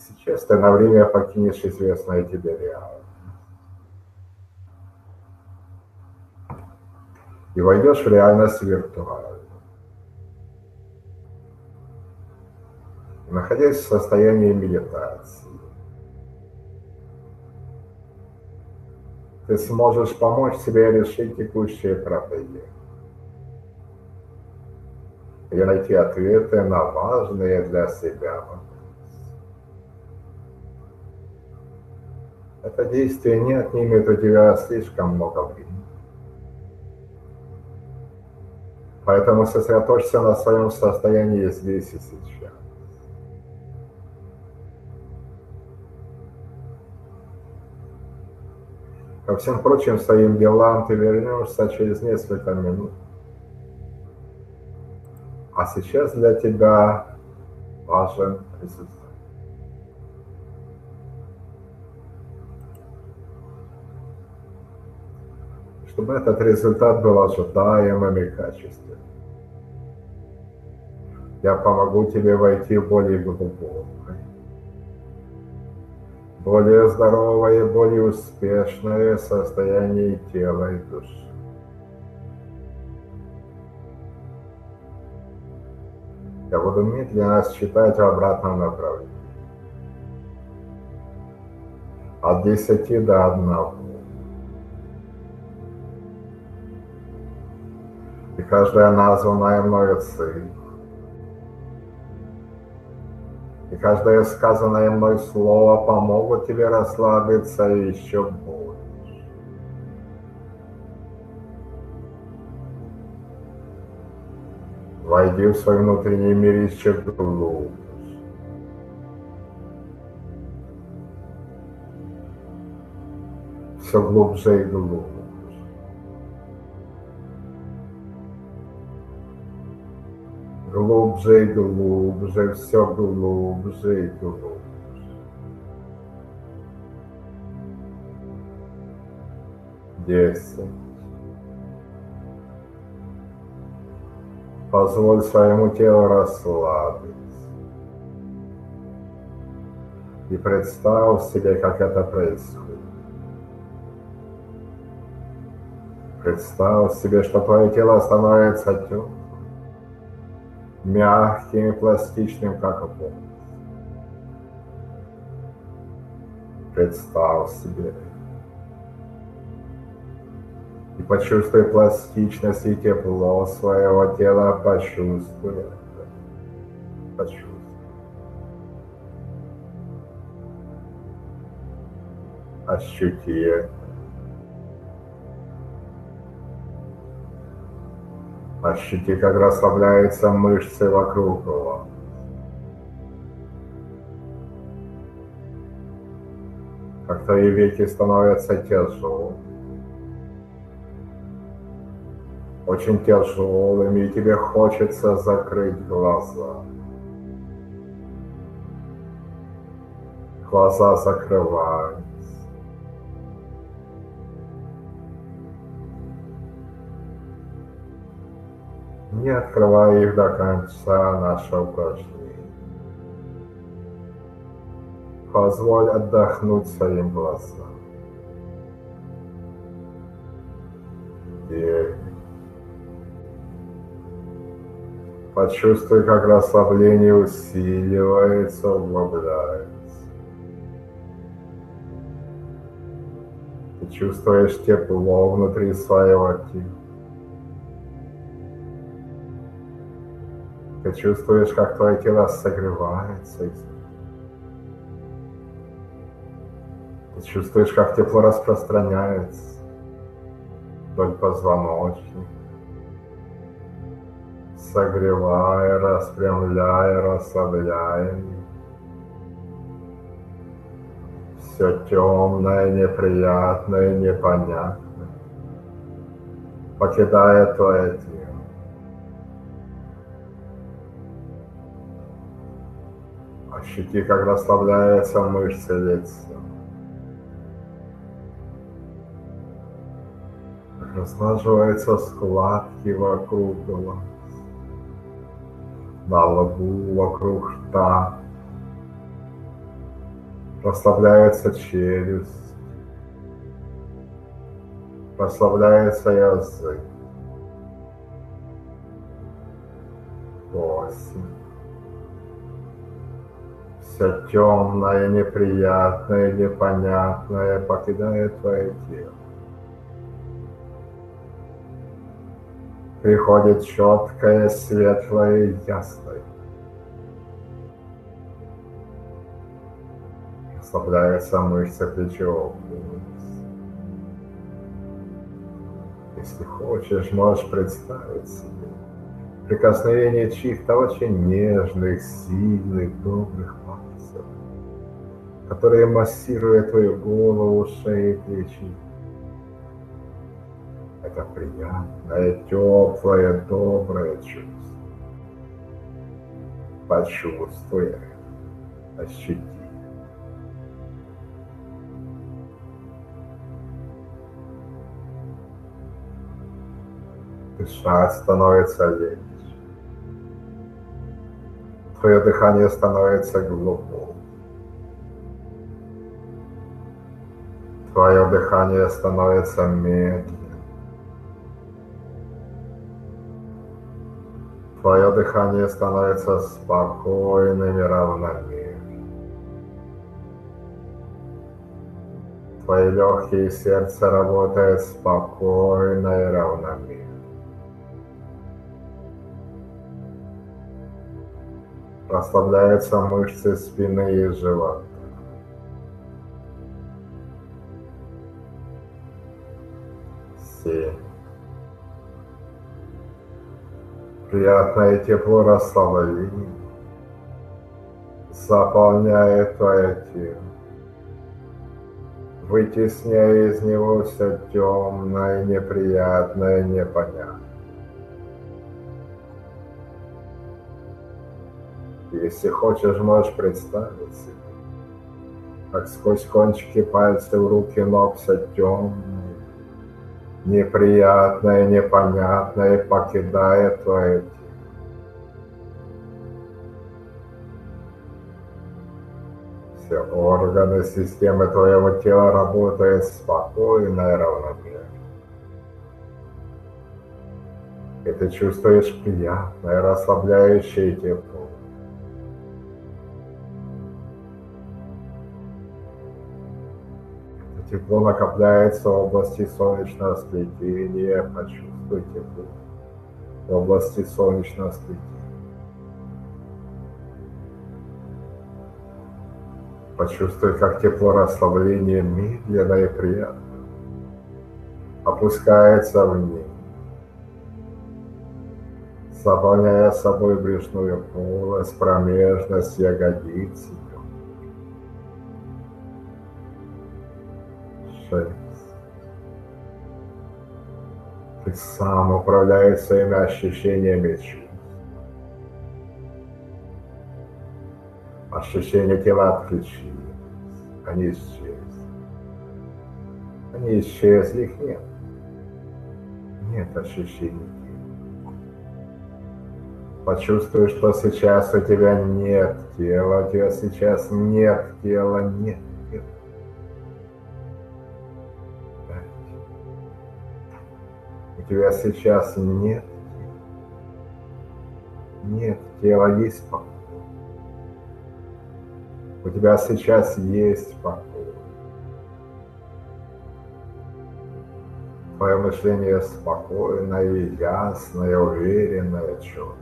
Сейчас ты на время покинешь известное тебе реальность. И войдешь в реальность виртуальную. Находясь в состоянии медитации, ты сможешь помочь себе решить текущие проблемы и найти ответы на важные для себя вопросы. Это действие не отнимет у тебя слишком много времени. Поэтому сосредоточься на своем состоянии здесь и сейчас. Ко всем прочим своим делам ты вернешься через несколько минут. А сейчас для тебя важен результат. Чтобы этот результат был ожидаемым и качественным. Я помогу тебе войти в более глубокое, более здоровое, более успешное состояние тела и души. Я буду медленно считать в обратном направлении. От десяти до одного. И каждая названная мною цель, и каждое сказанное мной слово помогут тебе расслабиться еще больше. Войди в свой внутренний мир еще глубже. Все глубже и глубже. Глубже глубже, все глубже глубже. Десять. Позволь своему телу расслабиться. И представь себе, как это происходит. Представь себе, что твое тело становится теплым, мягким и пластичным, как воздух. Представь себе и почувствуй пластичность и тепло своего тела, почувствуй это. Почувствуй. Ощути это. Ощути, как расслабляются мышцы вокруг вас. Как твои веки становятся тяжелыми. очень тяжелыми, и тебе хочется закрыть глаза. Глаза закрываются. Не открывай их до конца нашего упражнения. Позволь отдохнуть своим глазам. Девять. Почувствуй, как расслабление усиливается, углубляется. Ты чувствуешь тепло внутри своего тела. Ты чувствуешь, как твое тело согревается. Ты чувствуешь, как тепло распространяется вдоль позвоночника согревая, распрямляя, расслабляя. Все темное, неприятное, непонятное покидает твое тело. Ощути, как расслабляются мышцы лица. Разлаживаются складки вокруг глаз на лбу, вокруг рта. Расслабляется челюсть. Расслабляется язык. Все темное, неприятное, непонятное покидает твое тело. Приходит четкое, светлое и ясное. Расслабляется мышца плечевого Если хочешь, можешь представить себе прикосновение чьих-то очень нежных, сильных, добрых которые массируют твою голову, шею плечи. Это приятное, теплое, доброе чувство. Почувствуй ощути. Дышать становится легче. Твое дыхание становится глубоким. Твое дыхание становится медленным. Твое дыхание становится спокойным и равномерным. Твои легкие и сердце работают спокойно и равномерно. Расслабляются мышцы спины и живота. Приятное тепло расслабления заполняет твое тело, вытесняя из него все темное, неприятное, непонятное. Если хочешь, можешь представить себе, как сквозь кончики пальцев руки ног все темное, неприятное, непонятное покидает твое тело. Все органы системы твоего тела работают спокойно и равномерно. И ты чувствуешь приятное, расслабляющее тепло. Тепло накопляется в области солнечного сплетения. Почувствуй тепло в области солнечного сплетения. Почувствуй, как тепло расслабления медленно и приятно опускается вниз, заполняя собой брюшную полость, промежность, ягодицы, шесть. Ты сам управляешь своими ощущениями. Ощущения тела отключились. Они исчезли. Они исчезли, их нет. Нет ощущений Почувствуй, что сейчас у тебя нет тела, у тебя сейчас нет тела, нет. Тебя сейчас нет. Нет, тело есть покой. У тебя сейчас есть покой. Твое мышление спокойное, ясное, уверенное, четкое.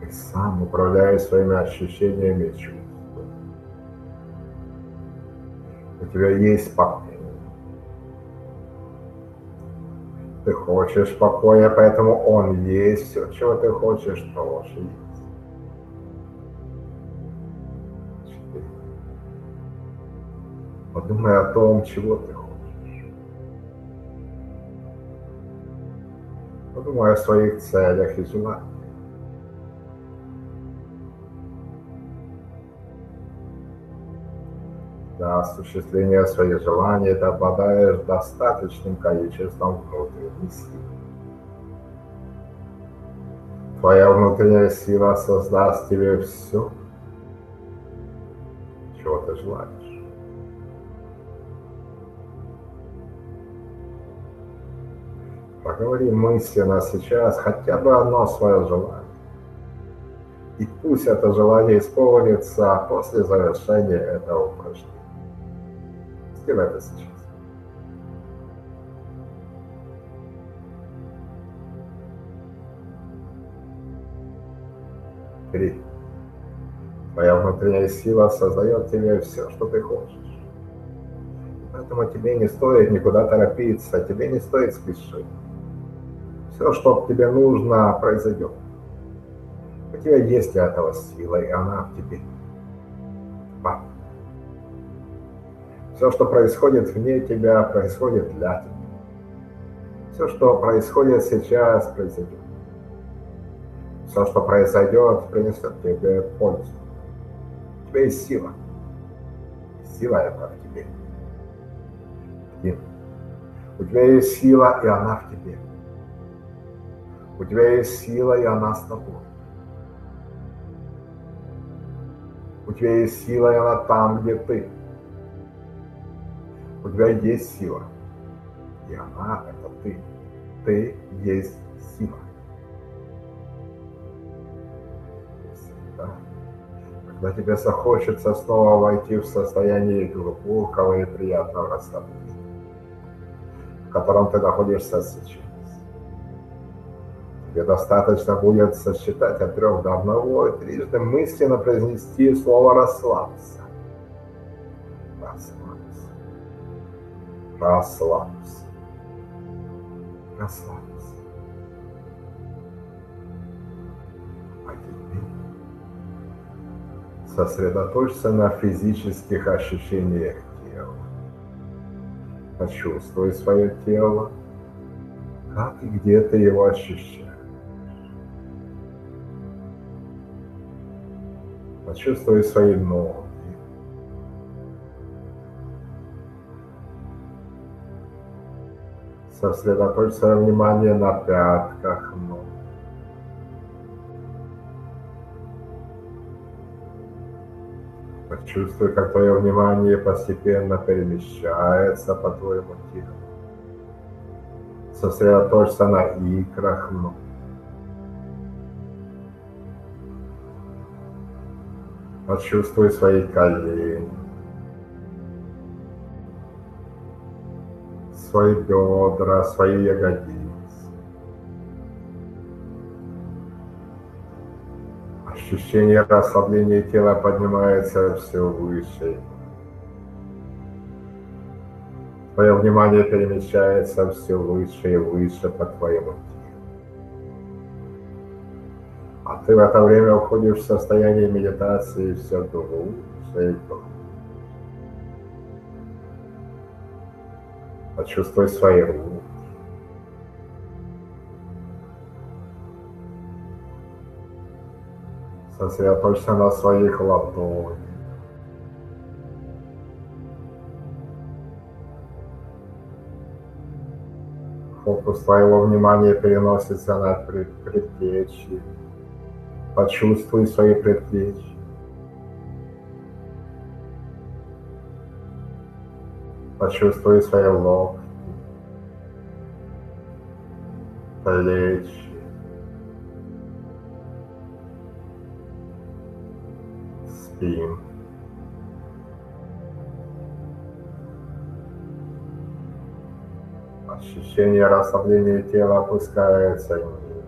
Ты сам управляешь своими ощущениями и чувствами. У тебя есть покой. Хочешь покоя, поэтому он есть. Все, чего ты хочешь, тоже. Четыре. Подумай о том, чего ты хочешь. Подумай о своих целях и желаниях. Для осуществления своих желаний ты обладаешь достаточным количеством внутренней силы. Твоя внутренняя сила создаст тебе все, ты желаешь. Проговори мысленно сейчас хотя бы одно свое желание. И пусть это желание исполнится после завершения этого упражнения. Сделай это сейчас. Три. Твоя внутренняя сила создает тебе все, что ты хочешь. Поэтому тебе не стоит никуда торопиться, тебе не стоит спешить. Все, что тебе нужно, произойдет. У тебя есть для этого сила, и она в тебе. Все, что происходит вне тебя, происходит для тебя. Все, что происходит сейчас, произойдет. Все, что произойдет, принесет тебе пользу. У тебя есть сила. Сила это в тебе. Один. У тебя есть сила, и она в тебе. У тебя есть сила, и она с тобой. У тебя есть сила, и она там, где ты. Тебя есть сила, и она — это ты. Ты есть сила. Всегда. Когда тебе захочется снова войти в состояние глубокого и приятного расслабления, в котором ты находишься сейчас, Тебе достаточно будет сосчитать от трех до одного и трижды мысленно произнести слово. Расслабься. Расслабься. Расслабься. А теперь сосредоточься на физических ощущениях тела. Почувствуй свое тело, как и где ты его ощущаешь. Почувствуй свои ноги. Сосредоточь свое внимание на пятках ног. Почувствуй, как твое внимание постепенно перемещается по твоему телу. Сосредоточься на икрах ног. Почувствуй свои колени, свои бедра, свои ягодицы. Ощущение расслабления тела поднимается все выше. Твое внимание перемещается все выше и выше по твоему телу. А ты в это время уходишь в состояние медитации все глубже и глубже. Почувствуй свои руки. Сосредоточься на своих ладонях. Фокус твоего внимания переносится на предплечье. Почувствуй свои предплечья. Почувствуй свои локти, плечи, спин. Ощущение расслабления тела опускается вниз.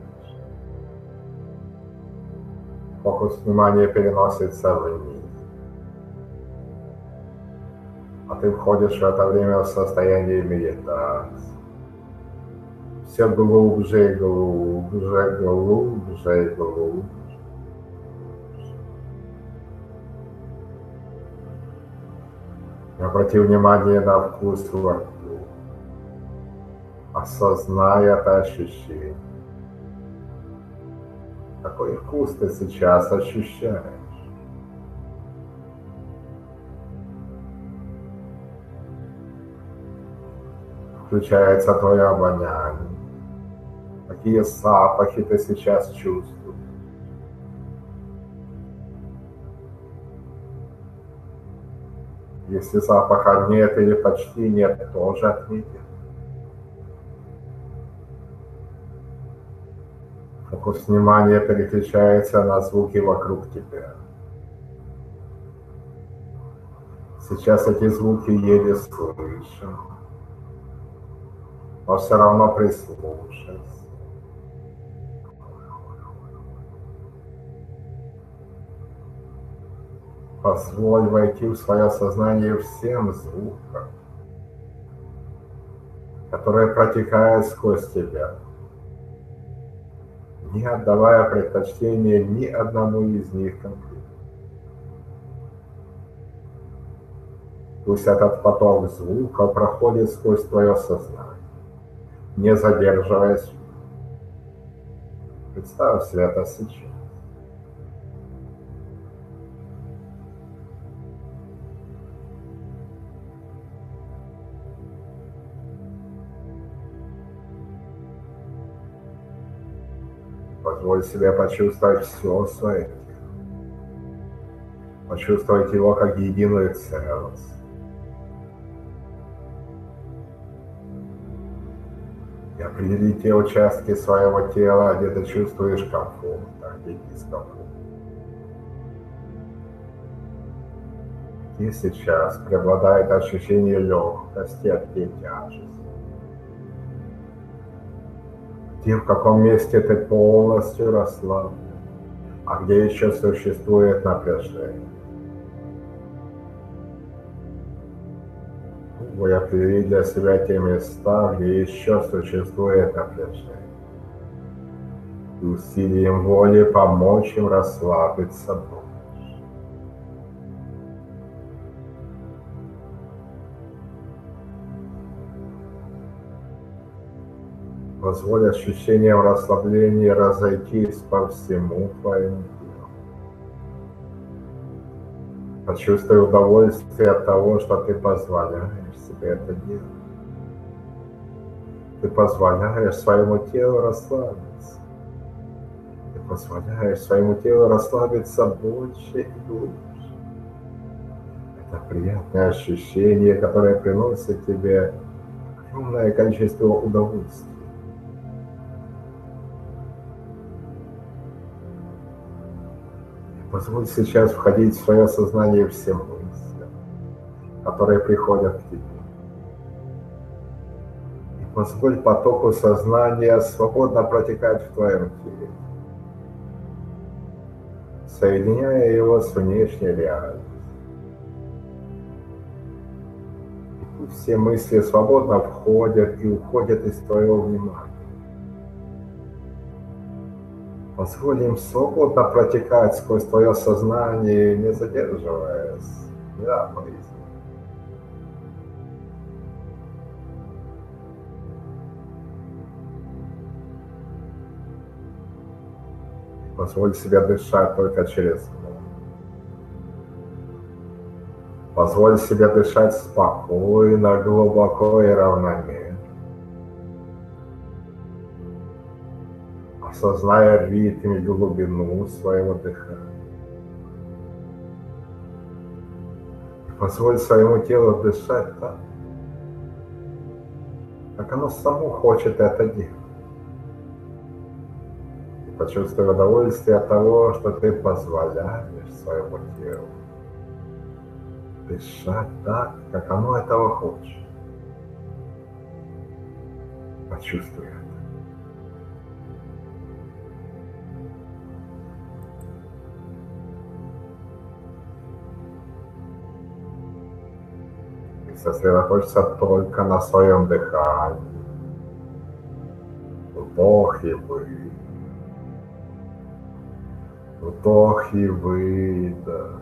фокус внимания переносится вниз. А ты входишь в это время в состояние медитации. Все глубже и глубже, глубже и глубже. Обрати внимание на вкус во рту. Осознай это ощущение. Какой вкус ты сейчас ощущаешь? Включается твое обоняние. Какие запахи ты сейчас чувствуешь? Если запаха нет или почти нет, тоже отметим. Фокус внимания переключается на звуки вокруг тебя. Сейчас эти звуки еле слышим, но все равно прислушайся. Позволь войти в свое сознание всем звукам, которые протекают сквозь тебя не отдавая предпочтения ни одному из них конкретно. Пусть этот поток звука проходит сквозь твое сознание, не задерживаясь. Представь себе это сейчас. Позволь себе почувствовать все свое. Почувствовать его как единую целость. И определить те участки своего тела, где ты чувствуешь комфорт, а где дискомфорт. И сейчас преобладает ощущение легкости, а где тяжесть где в каком месте ты полностью расслаблен, а где еще существует напряжение. Вы определи для себя те места, где еще существует напряжение. И усилием воли помочь им расслабиться больше. Позволь ощущениям расслабления разойтись по всему твоему телу. Почувствуй удовольствие от того, что ты позволяешь это делать. Ты позволяешь своему телу расслабиться. Ты позволяешь своему телу расслабиться больше и глубже. Это приятное ощущение, которое приносит тебе огромное количество удовольствия. Позволь сейчас входить в свое сознание всем мыслям, которые приходят к тебе. Позволь потоку сознания свободно протекать в твоем теле, соединяя его с внешней реальностью. Все мысли свободно входят и уходят из твоего внимания. Позволь им свободно протекать сквозь твое сознание, не задерживаясь. Да, поистине. Позволь себе дышать только через. Позволь себе дышать спокойно, глубоко и равномерно. осозная ритм и глубину своего дыхания. Позволь своему телу дышать так, как оно само хочет это делать. Почувствуй удовольствие от того, что ты позволяешь своему телу дышать так, как оно этого хочет. Почувствуй это. сосредоточься только на своем дыхании. Вдох и выдох. Вдох и выдох.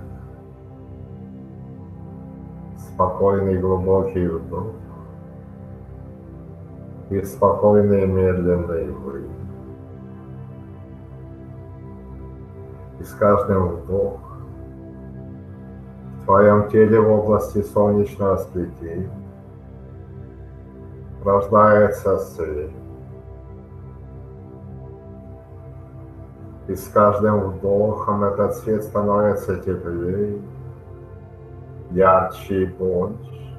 Спокойный глубокий вдох. И спокойный медленный выдох. И с каждым вдохом в твоем теле в области солнечного сплетения рождается свет. И с каждым вдохом этот свет становится теплее, ярче и больше.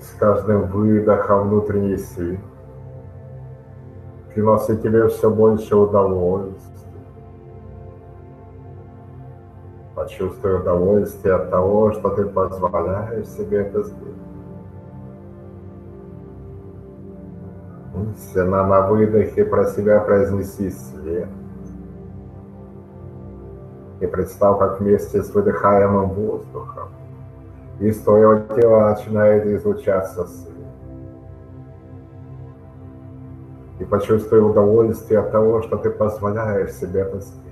С каждым выдохом внутренний свет приносит тебе все больше удовольствия. Почувствуй удовольствие от того, что ты позволяешь себе это сделать. Мысленно на выдохе про себя произнеси свет. И представь, как вместе с выдыхаемым воздухом из твоего тела начинает излучаться свет. И почувствуй удовольствие от того, что ты позволяешь себе это сделать.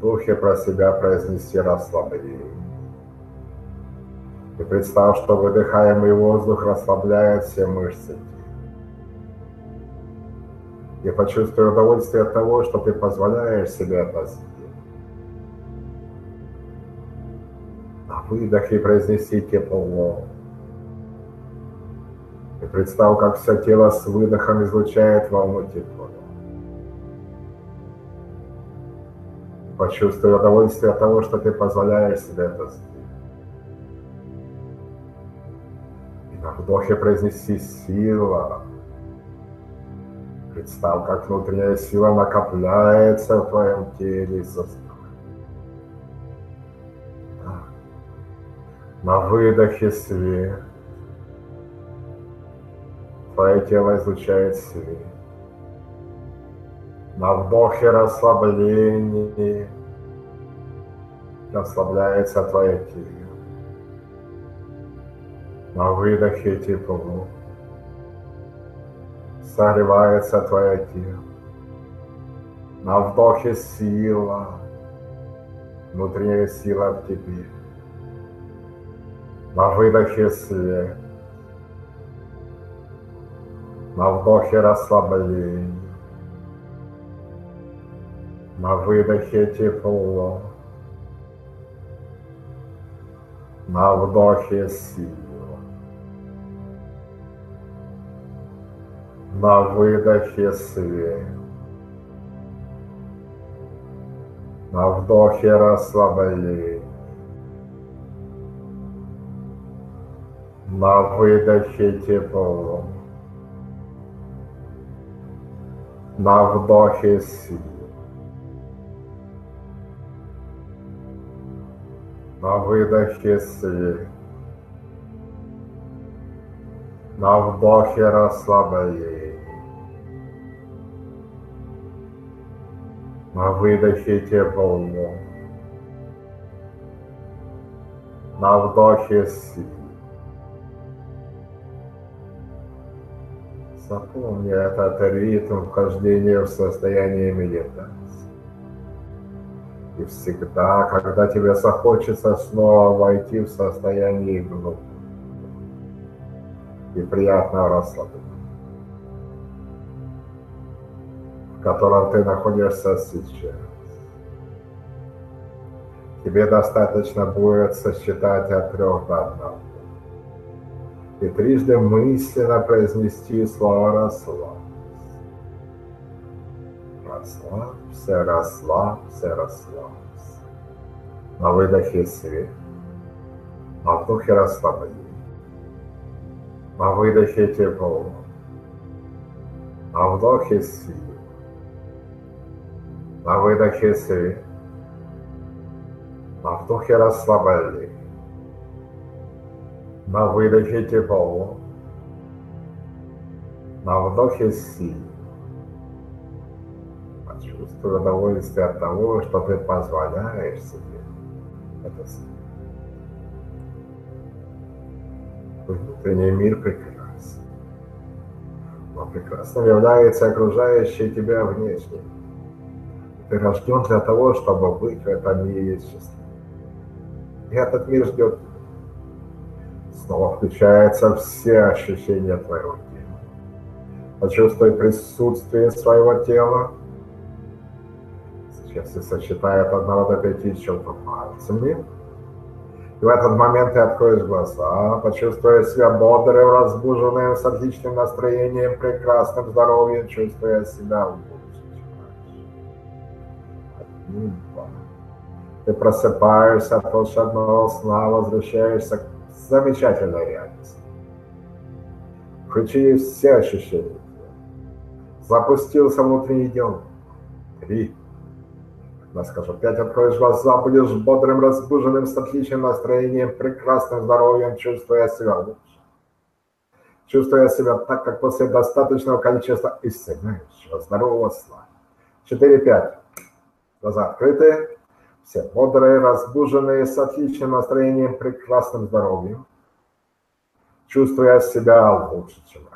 Духе про себя произнеси расслабление. И представь, что выдыхаемый воздух расслабляет все мышцы И почувствуй удовольствие от того, что ты позволяешь себе это сделать. На выдохе произнеси тепло. И представь, как все тело с выдохом излучает волну тепла. Почувствуй удовольствие от того, что ты позволяешь себе это сделать. Вдохе произнеси сила. Представь, как внутренняя сила накопляется в твоем теле. На выдохе свет. Твое тело излучает свет. На вдохе расслабление. Расслабляется твое тело. На выдохе тепло. Согревается твое тело. На вдохе сила. Внутренняя сила в тебе. На выдохе свет. На вдохе расслабление. На выдохе тепло. На вдохе сила. На выдохе свет. На вдохе расслабление. На выдохе тепло. На вдохе сила. На выдохе свет. На вдохе расслабление. На выдохе тепло. На вдохе сил. Запомни этот ритм вхождения в состояние медитации. И всегда, когда тебе захочется снова войти в состояние глубокого и приятного расслабления, котором ты находишься сейчас. Тебе достаточно будет сосчитать от трех до одного. И трижды мысленно произнести слово «расслабься». Расслабься, расслабься, расслабься. На выдохе свет, на вдохе расслабление, на выдохе тепло, на вдохе сила. На выдохе свет. На вдохе расслабление. На выдохе тепло. На вдохе сил. Почувствуй удовольствие от того, что ты позволяешь себе это. Внутренний мир прекрасен. Но прекрасным является окружающий тебя внешний ты рожден для того, чтобы быть в этом мире счастливым. И этот мир ждет. Снова включаются все ощущения твоего тела. Почувствуй присутствие своего тела. Сейчас сочетай от одного до пяти щелкнув пальцами. И в этот момент ты откроешь глаза, почувствуя себя бодрым, разбуженным, с отличным настроением, прекрасным здоровьем, чувствуя себя лучше. Ты просыпаешься от волшебного сна, возвращаешься к замечательной реальности. Включи все ощущения. Запустился внутренний дел. Три. Я скажу, пять откроешь глаза, будешь бодрым, разбуженным, с отличным настроением, прекрасным здоровьем, чувствуя себя лучше. Чувствуя себя так, как после достаточного количества исцеляющего здорового сна. Четыре-пять. Глаза открыты, все бодрые, разбуженные, с отличным настроением, прекрасным здоровьем, чувствуя себя лучше, чем